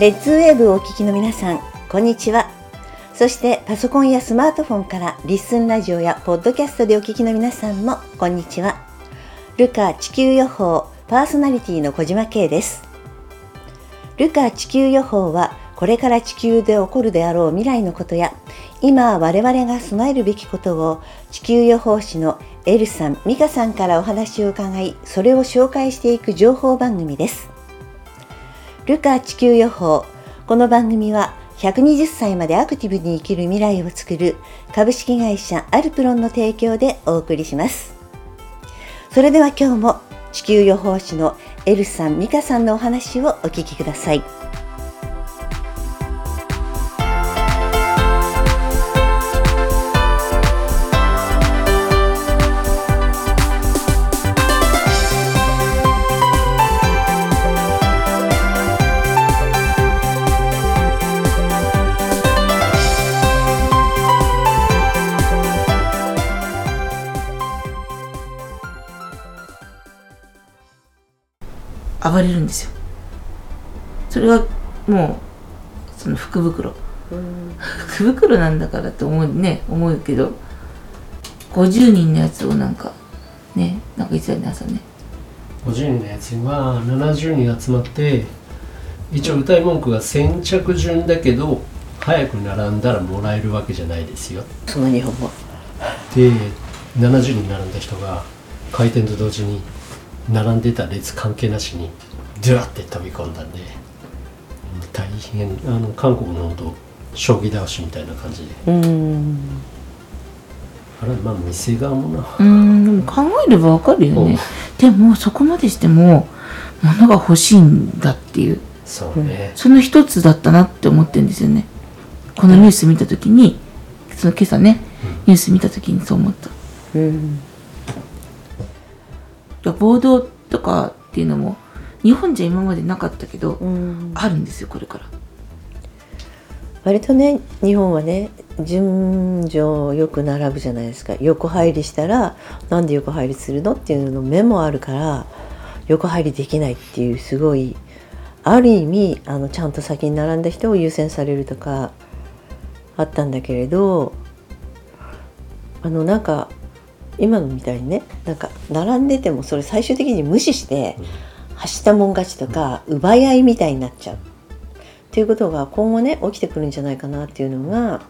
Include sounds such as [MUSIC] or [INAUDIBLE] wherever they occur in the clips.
レッツウェーブをお聞きの皆さん、こんにちは。そしてパソコンやスマートフォンからリッスンラジオやポッドキャストでお聞きの皆さんも、こんにちは。ルカ地球予報パーソナリティの小島慶です。ルカ地球予報は、これから地球で起こるであろう未来のことや、今我々が備えるべきことを地球予報士のエルさん、ミカさんからお話を伺い、それを紹介していく情報番組です。ルカ地球予報。この番組は120歳までアクティブに生きる未来を作る株式会社アルプロンの提供でお送りします。それでは今日も地球予報士のエルさん、美香さんのお話をお聞きください。暴れるんですよ。それはもうその福袋。福袋なんだからって思うね思うけど。50人のやつをなんかねなんか言ってたよね朝ね。50人のやつには70人集まって一応歌い文句が先着順だけど早く並んだらもらえるわけじゃないですよ。その日本語。で70人並んだ人が開店と同時に並んでた列関係なしにドゥワって飛び込んだんで大変あの韓国の本当将棋倒しみたいな感じで。うーん。あれまあ店側もな。うーんでも考えればわかるよね。でもそこまでしても物が欲しいんだっていう。そうね、その一つだったなって思ってるんですよね。このニュース見た時にその今朝ねニュース見た時にそう思った。うん。いや暴動とかっていうのも日本じゃ今までなかったけど、うん。あるんですよこれから割とね日本はね順序よく並ぶじゃないですか横入りしたらなんで横入りするのっていうのメモあるから横入りできないっていうすごいある意味あのちゃんと先に並んだ人を優先されるとかあったんだけれどあのなんか今のみたいにねなんか並んでてもそれ最終的に無視して走ったもん勝ちとか奪い合いみたいになっちゃう。っていうことが今後ね起きてくるんじゃないかなっていうのが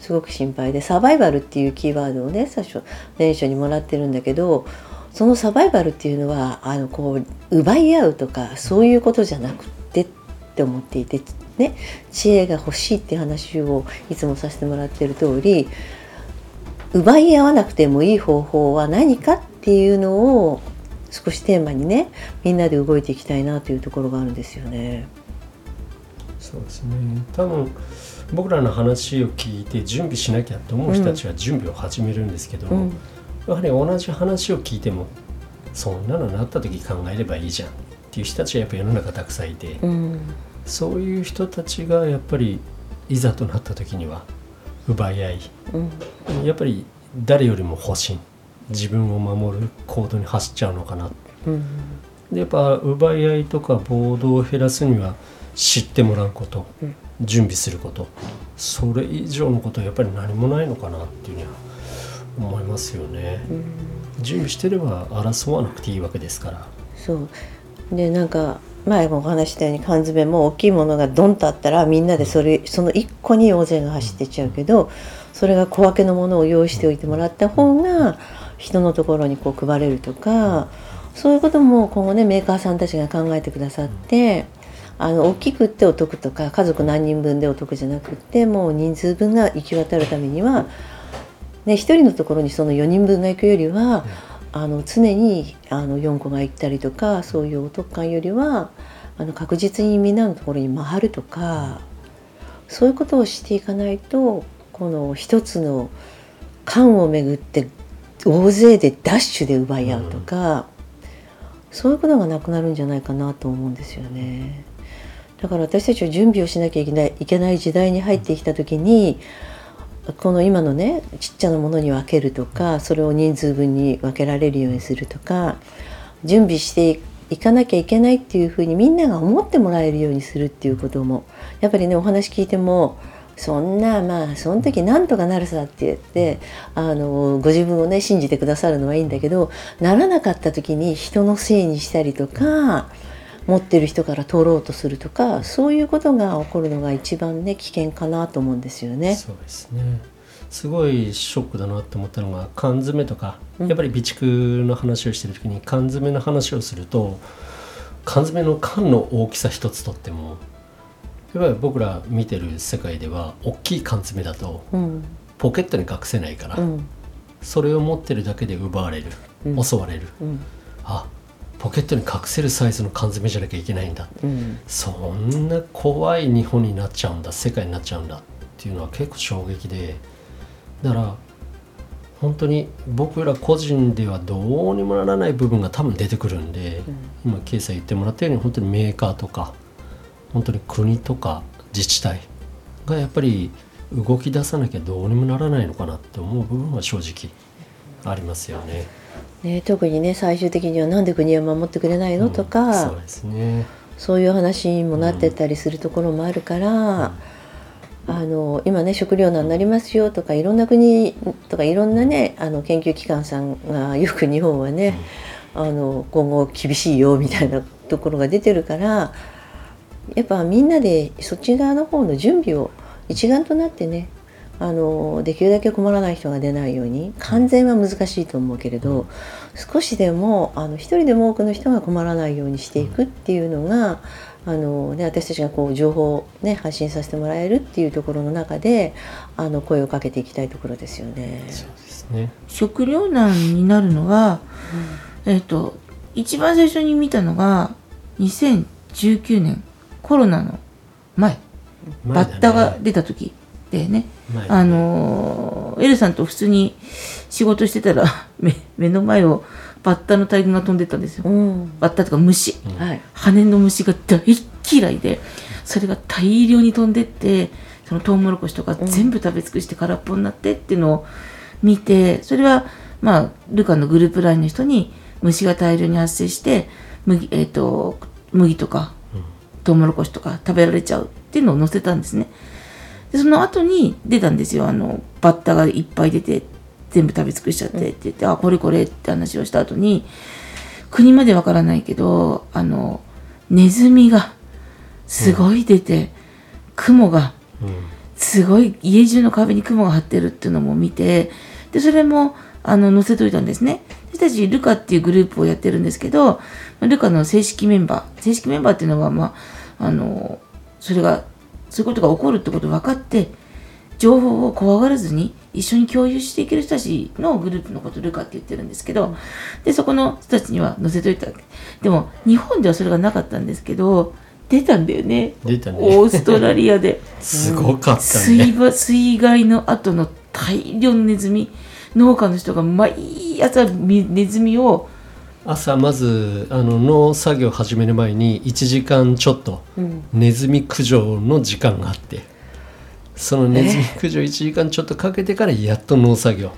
すごく心配でサバイバルっていうキーワードをね最初年初にもらってるんだけどそのサバイバルっていうのはあのこう奪い合うとかそういうことじゃなくてって思っていてね知恵が欲しいって話をいつもさせてもらってる通り奪い合わなくてもいい方法は何かっていうのを少しテーマにねみんなで動いていきたいなというところがあるんですよね。そうですね。多分僕らの話を聞いて準備しなきゃと思う人たちは準備を始めるんですけど、うん。やはり同じ話を聞いてもそんなのなった時考えればいいじゃんっていう人たちがやっぱ世の中たくさんいて、うん。そういう人たちがやっぱりいざとなった時には奪い合い。うん。やっぱり誰よりも保身。自分を守る行動に走っちゃうのかな。うん。でやっぱ奪い合いとか暴動を減らすには知ってもらうこと、うん。準備すること。それ以上のことはやっぱり何もないのかなっていうには思いますよね、準備してれば争わなくていいわけですから。そうでなんか前もお話したように缶詰も大きいものがドンとあったらみんなでそれその1個に大勢が走ってっちゃうけどそれが小分けのものを用意しておいてもらった方が人のところにこう配れるとかそういうことも今後ねメーカーさんたちが考えてくださってあの大きくってお得とか家族何人分でお得じゃなくってもう人数分が行き渡るためには、ね、1人のところにその4人分が行くよりは、あの常にあの4個が行ったりとかそういうお得感よりはあの確実にみんなのところに回るとかそういうことをしていかないとこの一つの缶をめぐって大勢でダッシュで奪い合うとか、そういうことがなくなるんじゃないかなと思うんですよね。だから私たちは準備をしなきゃいけないいけない時代に入ってきた時にこの今のねちっちゃなものに分けるとかそれを人数分に分けられるようにするとか準備して行かなきゃいけないっていうふうにみんなが思ってもらえるようにするっていうこともやっぱりねお話聞いてもそんなまあその時なんとかなるさって言ってあのご自分をね信じてくださるのはいいんだけどならなかった時に人のせいにしたりとか持ってる人から取ろうとするとかそういうことが起こるのが一番ね危険かなと思うんですよね。そうですね。すごいショックだなって思ったのが缶詰とか、うん。やっぱり備蓄の話をしてる時に缶詰の話をすると缶詰の缶の大きさ一つとってもやっぱり僕ら見てる世界では大きい缶詰だとうん。ポケットに隠せないから、うん。それを持ってるだけで奪われる、うん。襲われる。うん。あポケットに隠せるサイズの缶詰じゃなきゃいけないんだうん。そんな怖い日本になっちゃうんだ世界になっちゃうんだっていうのは結構衝撃で。だから本当に僕ら個人ではどうにもならない部分が多分出てくるんで、今ケイさん言ってもらったように本当にメーカーとか本当に国とか自治体がやっぱり動き出さなきゃどうにもならないのかなって思う部分は正直ありますよね。ね、特にね最終的にはなんで国は守ってくれないの？とか、うんそうですね。そういう話にもなってったりするところもあるから、あの今ね食糧難になりますよとかいろんな国とかいろんなねあの研究機関さんがよく日本はね、あの今後厳しいよみたいなところが出てるからやっぱみんなでそっち側の方の準備を一丸となってねあのできるだけ困らない人が出ないように完全は難しいと思うけれど、少しでもあの一人でも多くの人が困らないようにしていくっていうのが、あのね、私たちがこう情報を、ね、発信させてもらえるっていうところの中であの声をかけていきたいところですよね。そうですね。食糧難になるのは、えっ、と一番最初に見たのが2019年コロナの前。バッタが出た時でね。あのーエルさんと普通に仕事してたら [LAUGHS] 目目の前をバッタの大群が飛んでったんですよ。うん。バッタとか虫、はい。羽の虫が大嫌いでそれが大量に飛んでってそのトウモロコシとか全部食べ尽くして空っぽになってっていうのを見てそれはまあルカのグループラインの人に虫が大量に発生して麦,、えー、と麦とかトウモロコシとか食べられちゃうっていうのを載せたんですね。でその後に出たんですよ。あのバッタがいっぱい出て全部食べ尽くしちゃってって言って、あこれこれって話をした後に国までわからないけどあのネズミがすごい出て、雲がうん。すごい家中の壁に雲が張ってるっていうのも見てでそれもあの載せといたんですね。私たちルカっていうグループをやってるんですけどルカの正式メンバー正式メンバーっていうのはまああのそれがそういうことが起こるってことを分かって情報を怖がらずに一緒に共有していける人たちのグループのことをルカって言ってるんですけど、でそこの人たちには載せといたでも日本ではそれがなかったんですけど出たんだよね出たねオーストラリアで。すごかったね。水ば水害の後の大量のネズミ農家の人が毎朝みネズミを朝まずあの農作業始める前に1時間ちょっとうん。ネズミ駆除の時間があってそのネズミ駆除1時間ちょっとかけてからやっと農作業。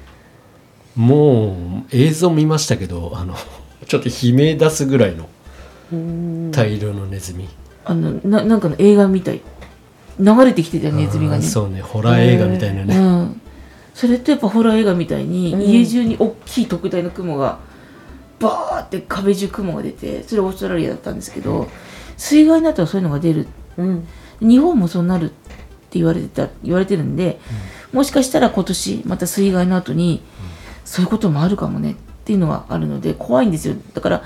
もう映像見ましたけどあのちょっと悲鳴出すぐらいのうん。大量のネズミ、あのななんかの映画みたい。流れてきてたよネズミがね。そうね。ホラー映画みたいなね、うん、それとやっぱホラー映画みたいに、うん。家中に大きい特大の雲がバーって壁中雲が出てそれオーストラリアだったんですけど水害の後はそういうのが出る。うん。日本もそうなるって言われてた言われてるんで、もしかしたら今年また水害の後に、そういうこともあるかもねっていうのはあるので怖いんですよ。だから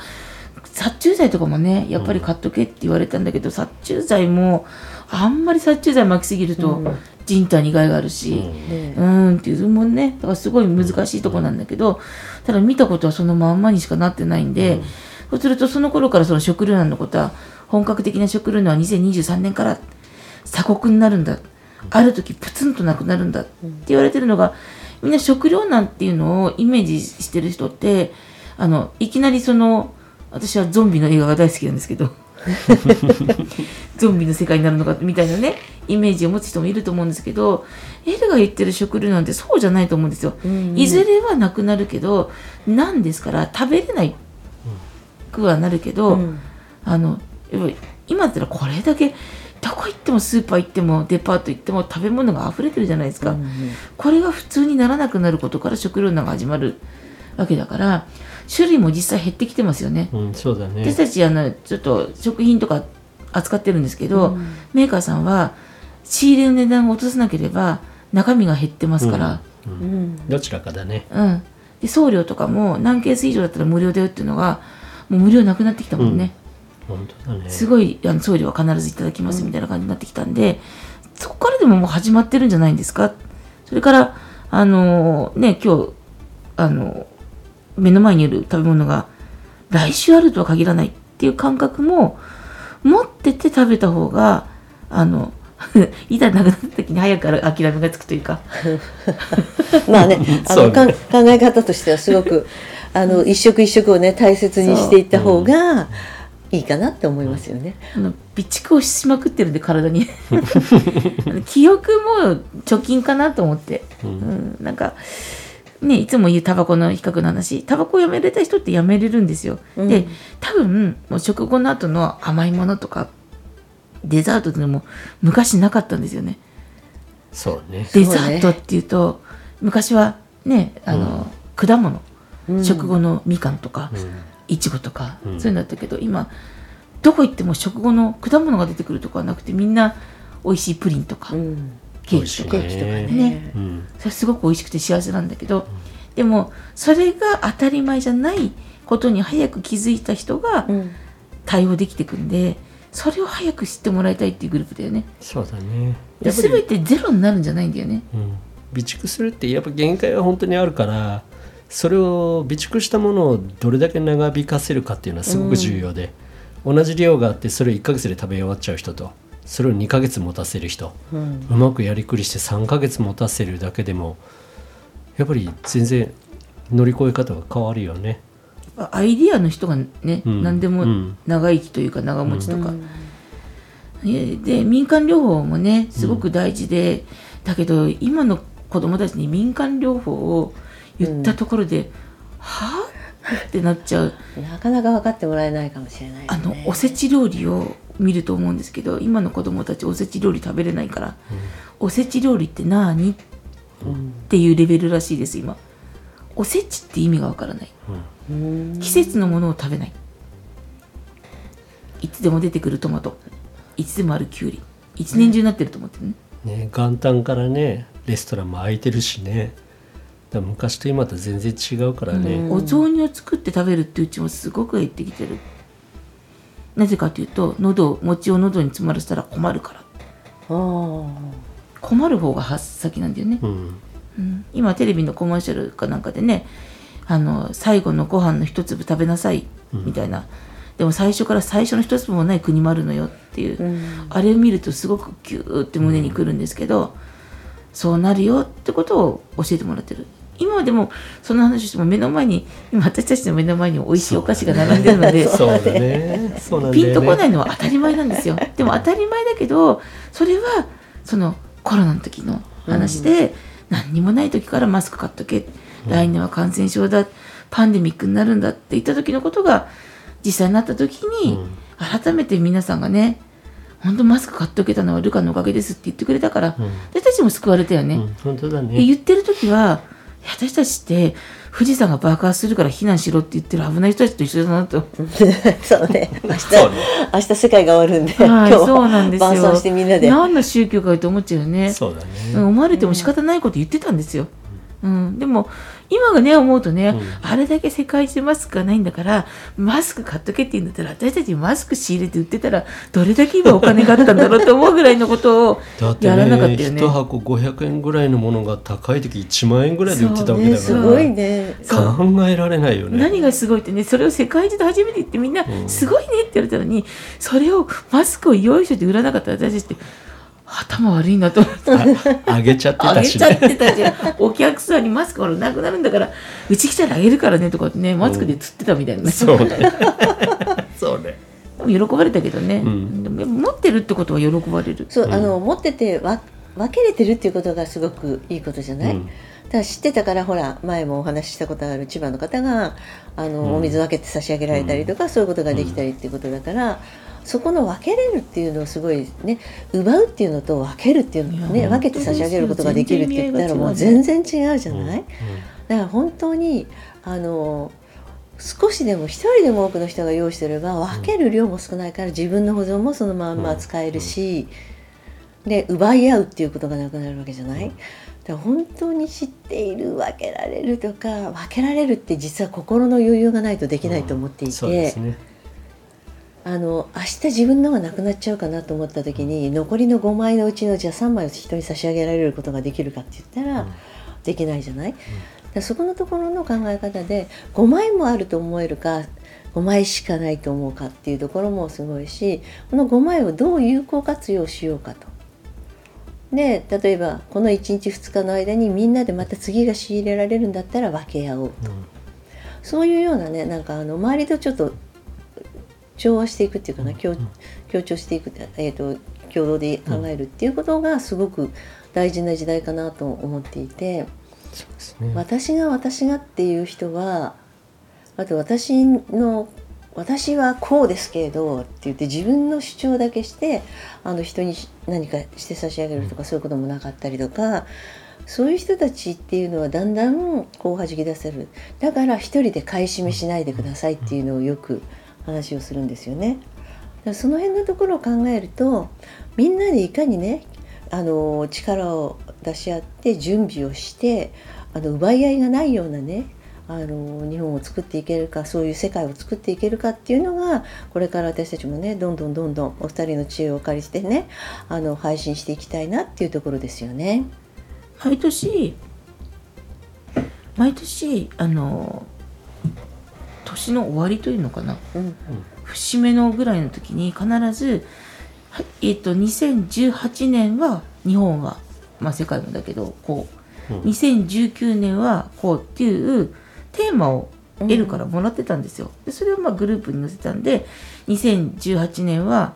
殺虫剤とかもねやっぱり買っとけって言われたんだけど、殺虫剤もあんまり殺虫剤巻きすぎるとうん人体に害があるし、ねうーんっていうもんね。だからすごい難しいとこなんだけどただ見たことはそのまんまにしかなってないんで、そうするとその頃からその食糧難のことは本格的な食糧難は2023年から鎖国になるんだ。ある時プツンとなくなるんだって言われてるのがみんな食糧難っていうのをイメージしてる人ってあのいきなりその私はゾンビの映画が大好きなんですけど [LAUGHS] ゾンビの世界になるのかみたいなねイメージを持つ人もいると思うんですけどエルが言ってる食料なんてそうじゃないと思うんですよ。うんいずれはなくなるけどなんですから食べれないくはなるけど、うん。あの今だったらこれだけどこ行ってもスーパー行ってもデパート行っても食べ物が溢れてるじゃないですか、これが普通にならなくなることから食糧難が始まるわけだから種類も実際減ってきてますよね。うん、そうだね。私たちあのちょっと食品とか扱ってるんですけど、うん。メーカーさんは仕入れの値段を落とさなければ中身が減ってますから、うんうん。どちらかだね。うん。で送料とかも何ケース以上だったら無料だよっていうのがもう無料なくなってきたもんね、本当だね。すごいあの送料は必ずいただきますみたいな感じになってきたんで、そこからでももう始まってるんじゃないんですか？それからあのね今日あの目の前にいる食べ物が来週あるとは限らないっていう感覚も持ってて食べた方があの [LAUGHS] いざなくなった時に早く諦めがつくというか。[LAUGHS] まあねあそうね。のかん考え方としてはすごくあの一食一食をね大切にしていった方がいいかなって思いますよね。あの備蓄をしまくってるんで体に。[LAUGHS] 記憶も貯金かなと思って、ううんん、なんかねいつも言うタバコの比較の話。タバコをやめれた人ってやめれるんですよ、うん。で多分もう食後の後の甘いものとかデザートっていうのも昔なかったんですよね。そうね。デザートっていうと昔はねあの、果物、うん。食後のみかんとか、うん。いちごとか、うん。そういうのだったけど今どこ行っても食後の果物が出てくるとかはなくてみんな美味しいプリンとか、うんケーキとかね。ね。うん。それすごく美味しくて幸せなんだけど、でもそれが当たり前じゃないことに早く気づいた人がうん。対応できてくんでそれを早く知ってもらいたいっていうグループだよね。そうだね。全てゼロになるんじゃないんだよね。うん。備蓄するってやっぱ限界は本当にあるからそれを備蓄したものをどれだけ長引かせるかっていうのはすごく重要で、同じ量があってそれを1ヶ月で食べ終わっちゃう人とそれを2ヶ月持たせる人。うん。うまくやりくりして3ヶ月持たせるだけでもやっぱり全然乗り越え方が変わるよね。アイディアの人がね、うん。何でもうん。長生きというか長持ちとか、うん。えで民間療法もねすごく大事で、だけど今の子供たちに民間療法を言ったところで、はあってなっちゃう。なかなか分かってもらえないかもしれないであすね。のおせち料理を見ると思うんですけど今の子供たちおせち料理食べれないから、おせち料理って何？っうんていうレベルらしいです今。おせちって意味がわからない。うん。季節のものを食べない。いつでも出てくるトマト。いつでもあるきゅうり。一年中になってると思ってるね、ね元旦からねレストランも開いてるしね。昔と今と全然違うからね、うん。お雑煮を作って食べるってうちもすごく減ってきてるなぜかというと喉を餅を喉に詰まらせたら困るから。困る方が先なんだよね、うん。うん。今テレビのコマーシャルかなんかでねあの最後のご飯の一粒食べなさいみたいな、でも最初から最初の一粒もない国もあるのよっていう、うん。あれを見るとすごくギューって胸にくるんですけど、そうなるよってことを教えてもらってる今はでもその話をしても目の前に今私たちの目の前に美味しいお菓子が並んでるのでピンとこないのは当たり前なんですよ。でも当たり前だけどそれはそのコロナの時の話で、何にもない時からマスク買っとけ、来年は感染症だ。パンデミックになるんだって言った時のことが実際になった時に、うん。改めて皆さんがね本当マスク買っとけたのはルカのおかげですって言ってくれたから、うん。私たちも救われたよね、うん、本当だでね言ってる時は私たちって富士山が爆発するから避難しろって言ってる危ない人たちと一緒だなと [LAUGHS] そうね明日明日世界が終わるんで、はい、今日そうなんですよ。晩餐してみんなで何の宗教かと思っちゃうよね。そうだね、うん思われても仕方ないこと言ってたんですよ。うん、でも今がね思うとね、うん。あれだけ世界中マスクがないんだからマスク買っとけって言うんだったら私たちマスク仕入れて売ってたらどれだけ今お金があったんだろうと思うぐらいのことをだってやらなかっねたよね。1箱500円ぐらいのものが高い時1万円ぐらいで売ってたわけだねから、すごいね。考えられないよね。何がすごいってねそれを世界中で初めて言ってみんなうん。すごいねって言われたのにそれをマスクを用意して売らなかったら私たちって頭悪いなと思って。ああげちゃってあたしね。げちゃってたじゃん。お客さんにマスクほらなくなるんだから、うち来たらあげるからねとかってね、マスクで釣ってたみたいなね。[LAUGHS] そうね。そうね。でも喜ばれたけどね、うん。持ってるってことは喜ばれる。そう、うん。あの持っててわ分けれてるっていうことがすごくいいことじゃない、うん。から知ってたからほら前もお話ししたことある千葉の方があの、うん。お水分けて差し上げられたりとか、そういうことができたりっていうことだから、そこの分けれるっていうのをすごいね奪うっていうのと分けるっていうのね分けて差し上げることができるって言ったらもう全全然違うじゃない、うんだから本当にあの少しでも一人でも多くの人が用意してれば分ける量も少ないから自分の保存もそのまんま使えるし、で奪い合うっていうことがなくなるわけじゃない、うんだから本当に知っている分けられるとか分けられるって実は心の余裕がないとできないと思っていて、そうですねあの明日自分のがなくなっちゃうかなと思った時に残りの5枚のうちのじゃあ3枚を人に差し上げられることができるかって言ったら、うんできないじゃない、だからそこのところの考え方で5枚もあると思えるか5枚しかないと思うかっていうところもすごいしこの5枚をどう有効活用しようかと。で例えばこの1日2日の間にみんなでまた次が仕入れられるんだったら分け合おうと。うんそういうようなねなんかあの周りとちょっと調和していくっていうかな協調していく、えー、と共同で考えるっていうことがすごく大事な時代かなと思っていてね。私が私がっていう人はあと私の私はこうですけれどって言って自分の主張だけしてあの人に何かして差し上げるとかそういうこともなかったりとかそういう人たちっていうのはだんだんこう弾き出せる。だから一人で買い占めしないでくださいっていうのをよく話をするんですよね。その辺のところを考えるとみんなでいかにねあの力を出し合って準備をしてあの奪い合いがないようなねあの日本を作っていけるかそういう世界を作っていけるかっていうのがこれから私たちもねどんどんどんどんお二人の知恵をお借りしてねあの配信していきたいなっていうところですよね。毎年毎年あの年の終わりというのかな？うん。節目のぐらいの時に必ず、はいえっと2018年は日本は、まあ、世界もだけどこう、うん。2019年はこうっていうテーマを L からもらってたんですよ。でそれをまあグループに載せたんで2018年は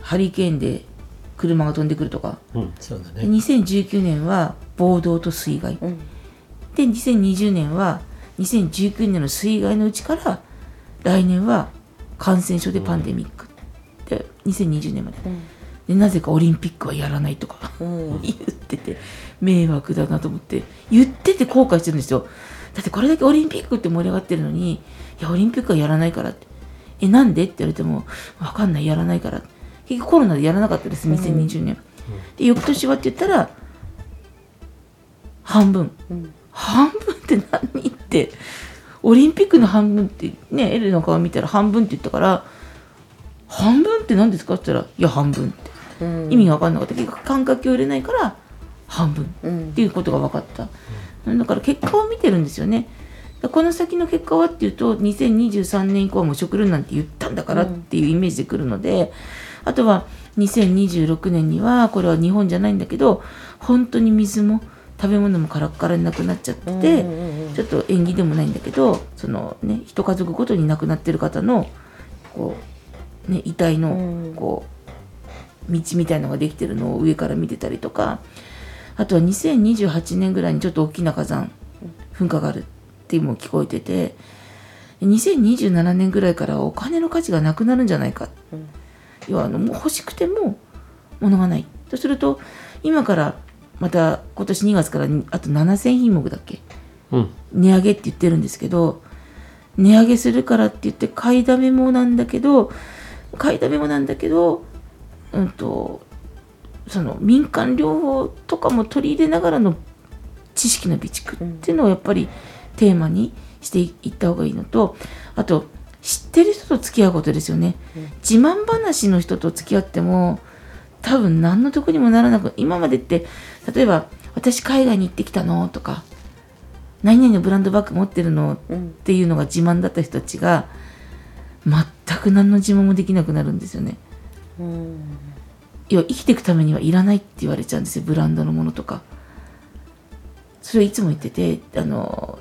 ハリケーンで車が飛んでくるとか。うん。そうだでね2019年は暴動と水害。うん。で2020年は2019年の水害のうちから来年は感染症でパンデミック、で2020年まで。でなぜかオリンピックはやらないとかうん。う [LAUGHS] ん言ってて迷惑だなと思って言ってて後悔してるんですよ。だってこれだけオリンピックって盛り上がってるのにいやオリンピックはやらないからって。えなんで？って言われてもわかんないやらないから。結局コロナでやらなかったです2020年、で翌年はって言ったら半分。うん。半分って何？ってオリンピックの半分ってねエルの顔見たら半分って言ったから半分って何ですか？って言ったらいや半分って。うん。意味が分かんなかった。結局感覚を入れないから半分うん。っていうことが分かった、だから結果を見てるんですよね。この先の結果はっていうと2023年以降はもう食料なんて言ったんだからっていうイメージでくるので、あとは2026年にはこれは日本じゃないんだけど本当に水も食べ物もカラッカラになくなっちゃってて、うんうんうんちょっと縁起でもないんだけどそのね一家族ごとに亡くなってる方のこうね遺体のうん。こう道みたいのができてるのを上から見てたりとか。あとは2028年ぐらいにちょっと大きな火山噴火があるっていうのも聞こえてて2027年ぐらいからお金の価値がなくなるんじゃないか。うん。要はあのもう欲しくても物がない。とすると今からまた今年2月からにあと7000品目だっけ？うん。値上げって言ってるんですけど値上げするからって言って買いだめもなんだけど買いだめもなんだけどうんとその民間療法とかも取り入れながらの知識の備蓄っていうのをやっぱりテーマにしていった方がいいのとあと知ってる人と付き合うことですよね、自慢話の人と付き合っても多分何の得にもならなく今までって例えば私海外に行ってきたのとか何々のブランドバッグ持ってるのうんっていうのが自慢だった人たちが全く何の自慢もできなくなるんですよね。うん要は生きていくためにはいらないって言われちゃうんですよブランドのものとか。それをいつも言っててあの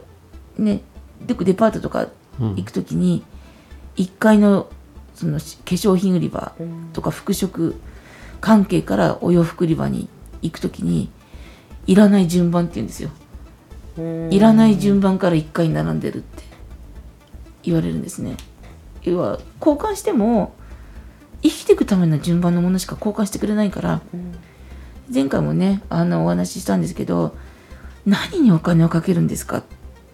ねよくデパートとかうん行く時に1階のその化粧品売り場うんとか服飾関係からお洋服売り場に行く時にいらない順番って言うんですよ。いらない順番から1回並んでるって。言われるんですね。要は交換しても生きていくための順番のものしか交換してくれないから、前回もねあのお話ししたんですけど何にお金をかけるんですかっ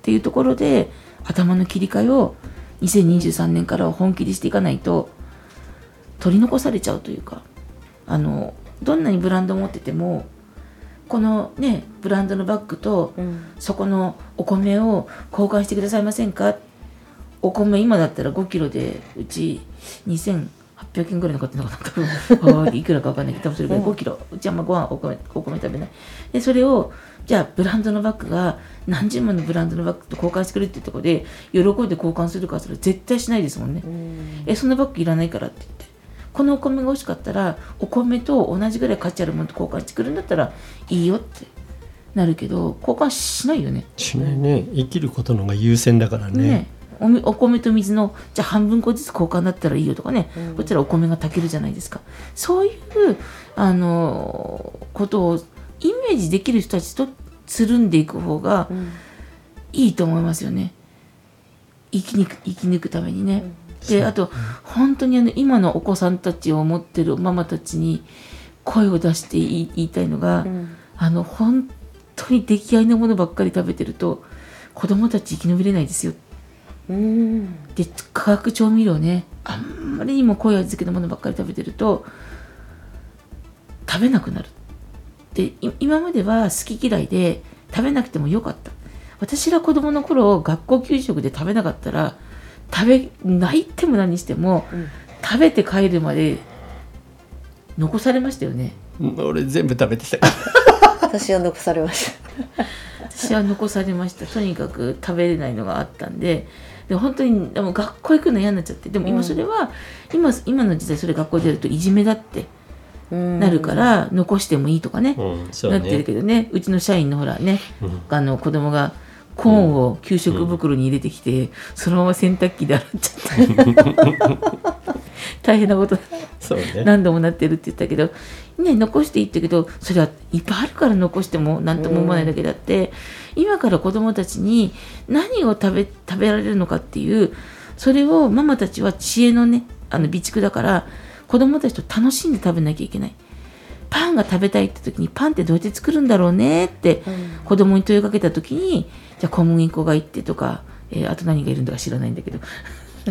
ていうところで頭の切り替えを2023年からは本気でしていかないと取り残されちゃうというかあのどんなにブランドを持っててもこのねブランドのバッグとうん。そこのお米を交換してくださいませんか？お米今だったら5キロでうち2800円ぐらいの買ってんのかな多分。[LAUGHS] いくらか分かんないけど多分それぐらい。5キロ。うちあんまご飯お米お米食べない。でそれをじゃあブランドのバッグが何十万のブランドのバッグと交換してくれっていうところで喜んで交換するかそれ絶対しないですもんね、うん。えそのバッグいらないからって言ってこのお米が欲しかったらお米と同じぐらい価値あるものと交換してくるんだったらいいよって。なるけど交換しないよね。しないね。生きることの方が優先だからね。ね。お米と水のじゃあ半分個ずつ交換だったらいいよとかね、こちらお米が炊けるじゃないですか。そういうあのことをイメージできる人たちとつるんでいく方がうん。いいと思いますよね。生き抜く生き抜くためにね、であと本当にあの今のお子さんたちを持ってるママたちに声を出して言い言いたいのが、うん。あの本当に出来合いのものばっかり食べてると子供たち生き延びれないですよ。うん。で化学調味料ねあんまりにも濃い味付けのものばっかり食べてると食べなくなる。でい今までは好き嫌いで食べなくてもよかった。私が子供の頃学校給食で食べなかったら食べないっても何しても、うん。食べて帰るまで残されましたよね。うん俺全部食べてた。私は残されました。私は残されました。とにかく食べれないのがあったんで。で本当にでも学校行くの嫌になっちゃって。でも今それは、今今の時代それ学校でやるといじめだってななるから残してもいいとかね、うんそうなってるねけどね。うちの社員のほらね、うん。あの子供がコーンを給食袋に入れてきて、そのまま洗濯機で洗っちゃって [LAUGHS] 大変なことそうね。何度もなってるって言ったけど、ね、残していったけどそれはいっぱいあるから残しても何とも思わないだけだって、今から子供たちに何を食べ食べられるのかっていうそれをママたちは知恵のねあの備蓄だから子供たちと楽しんで食べなきゃいけない。パンが食べたいって時にパンってどうやって作るんだろうねって子供に問いかけた時にじゃあ小麦粉がいってとか、えーあと何がいるんだか知らないんだけど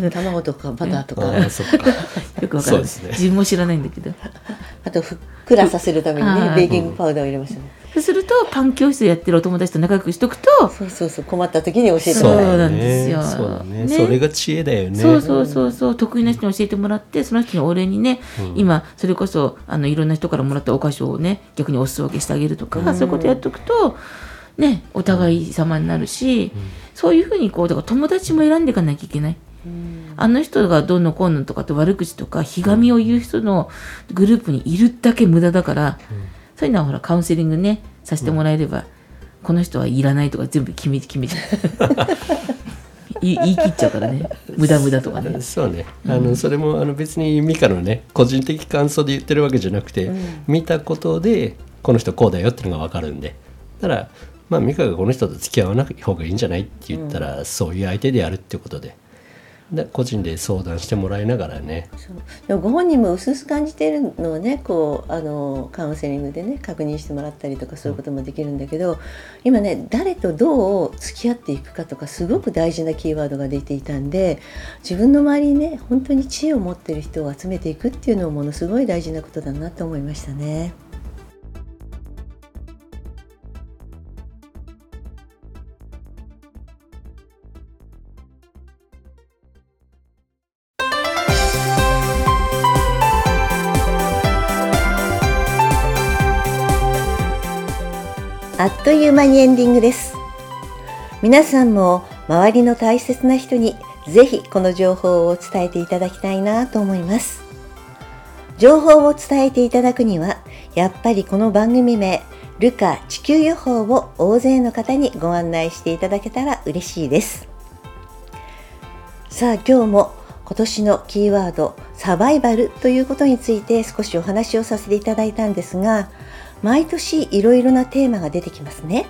卵とかバターとか。ああそっか。[LAUGHS] よくわからない、ね。自分も知らないんだけど。[LAUGHS] あとふっくらさせるためにねベーキングパウダーを入れましたね。そうするとパン教室やってるお友達と仲良くしとくとそうそうそう困った時に教えてそうもらえる。なんですよ。そうだね。ね。それが知恵だよね。そうそうそうそう。得意な人に教えてもらってその人にお礼にね、今それこそあのいろんな人からもらったお菓子をね逆にお裾分けしてあげるとか、そういうことやっとくとねお互い様になるし、そういうふうにこうだから友達も選んでいかなきゃいけない。あの人がどうのこうのとかって悪口とかひがみを言う人のグループにいるだけ無駄だから、そういうのはほらカウンセリングねさせてもらえれば、この人はいらないとか全部決め決めちゃう。[LAUGHS] 言い切っちゃうからね。無駄無駄とかね。[LAUGHS] そうね、あのそれもあの別に美香のね個人的感想で言ってるわけじゃなくて、見たことでこの人こうだよっていうのが分かるんで。だからまあ美香がこの人と付き合わない方がいいんじゃないって言ったら、そういう相手でやるってことでで個人で相談してもらいながらねそうでもご本人も薄々感じているのをねこうあのカウンセリングでね確認してもらったりとかそういうこともできるんだけど今ね誰とどう付き合っていくかとかすごく大事なキーワードが出ていたんで自分の周りにね本当に知恵を持ってる人を集めていくっていうのもものすごい大事なことだなと思いましたね。あっという間にエンディングです。皆さんも周りの大切な人にぜひこの情報を伝えていただきたいなと思います。情報を伝えていただくには、やっぱりこの番組名、ルカ地球予報を大勢の方にご案内していただけたら嬉しいです。さあ今日も今年のキーワードサバイバルということについて少しお話をさせていただいたんですが毎年いろいろなテーマが出てきますね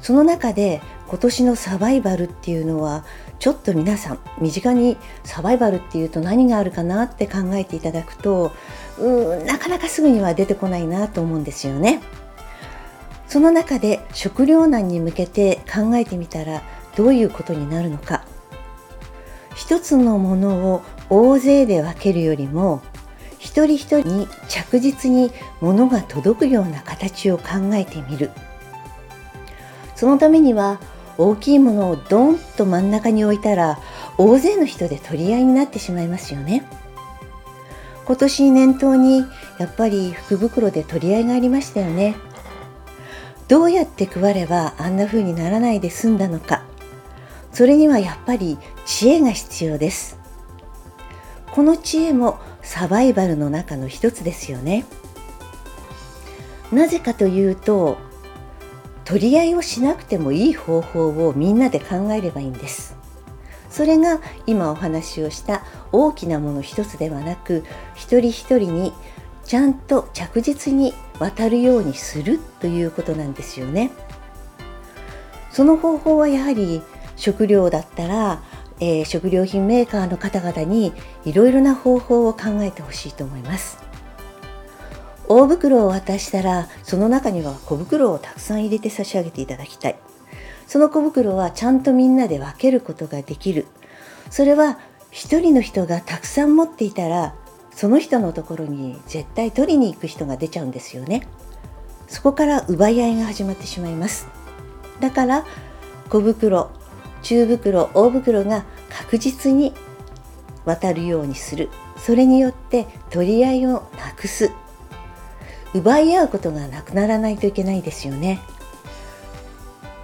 その中で今年のサバイバルっていうのはちょっと皆さん身近にサバイバルっていうと何があるかなって考えていただくとうんなかなかすぐには出てこないなと思うんですよね。その中で食糧難に向けて考えてみたらどういうことになるのか一つのものを大勢で分けるよりも一人一人に着実に物が届くような形を考えてみる。そのためには大きいものをドンと真ん中に置いたら大勢の人で取り合いになってしまいますよね。今年念頭にやっぱり福袋で取り合いがありましたよね。どうやって配ればあんな風にならないで済んだのか。それにはやっぱり知恵が必要です。この知恵もサバイバルの中の一つですよね。なぜかというと取り合いをしなくてもいい方法をみんなで考えればいいんです。それが今お話をした大きなもの一つではなく一人一人にちゃんと着実に渡るようにするということなんですよね。その方法はやはり食料だったら、えー、食料品メーカーの方々にいろいろな方法を考えてほしいと思います。大袋を渡したらその中には小袋をたくさん入れて差し上げていただきたい。その小袋はちゃんとみんなで分けることができる。それは一人の人がたくさん持っていたらその人のところに絶対取りに行く人が出ちゃうんですよね。そこから奪い合いが始まってしまいます。だから小袋中袋大袋が確実に渡るようにする。それによって取り合いをなくす。奪い合うことがなくならないといけないですよね。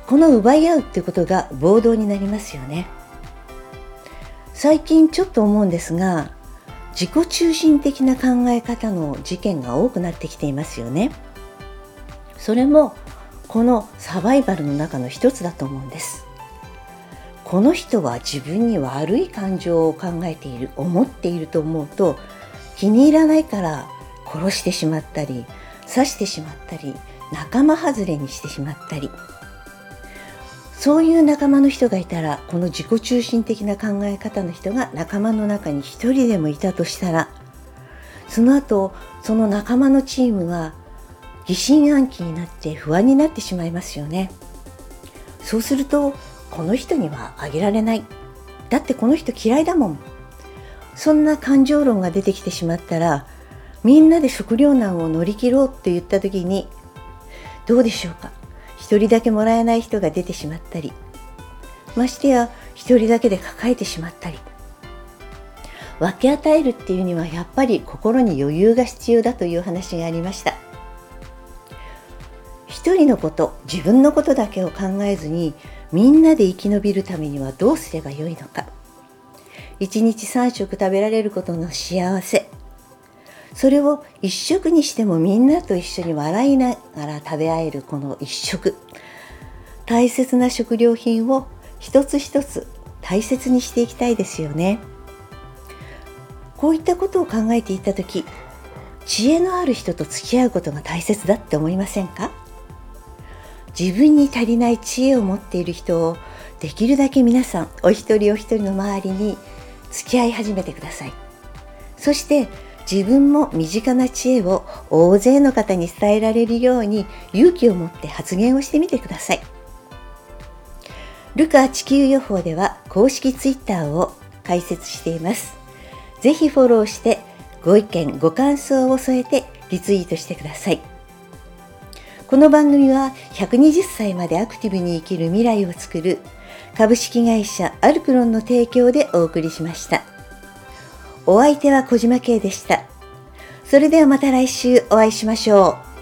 この奪い合うってことが暴動になりますよね。最近ちょっと思うんですが自己中心的な考え方の事件が多くなってきていますよね。それもこのサバイバルの中の一つだと思うんです。この人は自分に悪い感情を考えている思っていると思うと気に入らないから殺してしまったり刺してしまったり仲間外れにしてしまったり。そういう仲間の人がいたらこの自己中心的な考え方の人が仲間の中に一人でもいたとしたらその後その仲間のチームは疑心暗鬼になって不安になってしまいますよね。そうするとこの人にはあげられない。だってこの人嫌いだもん。そんな感情論が出てきてしまったらみんなで食糧難を乗り切ろうって言った時にどうでしょうか。一人だけもらえない人が出てしまったり。ましてや一人だけで抱えてしまったり。分け与えるっていうにはやっぱり心に余裕が必要だという話がありました。一人のこと自分のことだけを考えずにみんなで生き延びるためにはどうすればよいのか。一日三食食べられることの幸せ。それを一食にしてもみんなと一緒に笑いながら食べ合えるこの一食。大切な食料品を一つ一つ大切にしていきたいですよね。こういったことを考えていた時知恵のある人と付き合うことが大切だって思いませんか？自分に足りない知恵を持っている人をできるだけ皆さんお一人お一人の周りに付き合い始めてください。そして自分も身近な知恵を大勢の方に伝えられるように勇気を持って発言をしてみてください。ルカ地球予報では公式ツイッターを開設しています。ぜひフォローしてご意見ご感想を添えてリツイートしてください。この番組は120歳までアクティブに生きる未来をつくる株式会社アルクロンの提供でお送りしました。お相手は小島慶でした。それではまた来週お会いしましょう。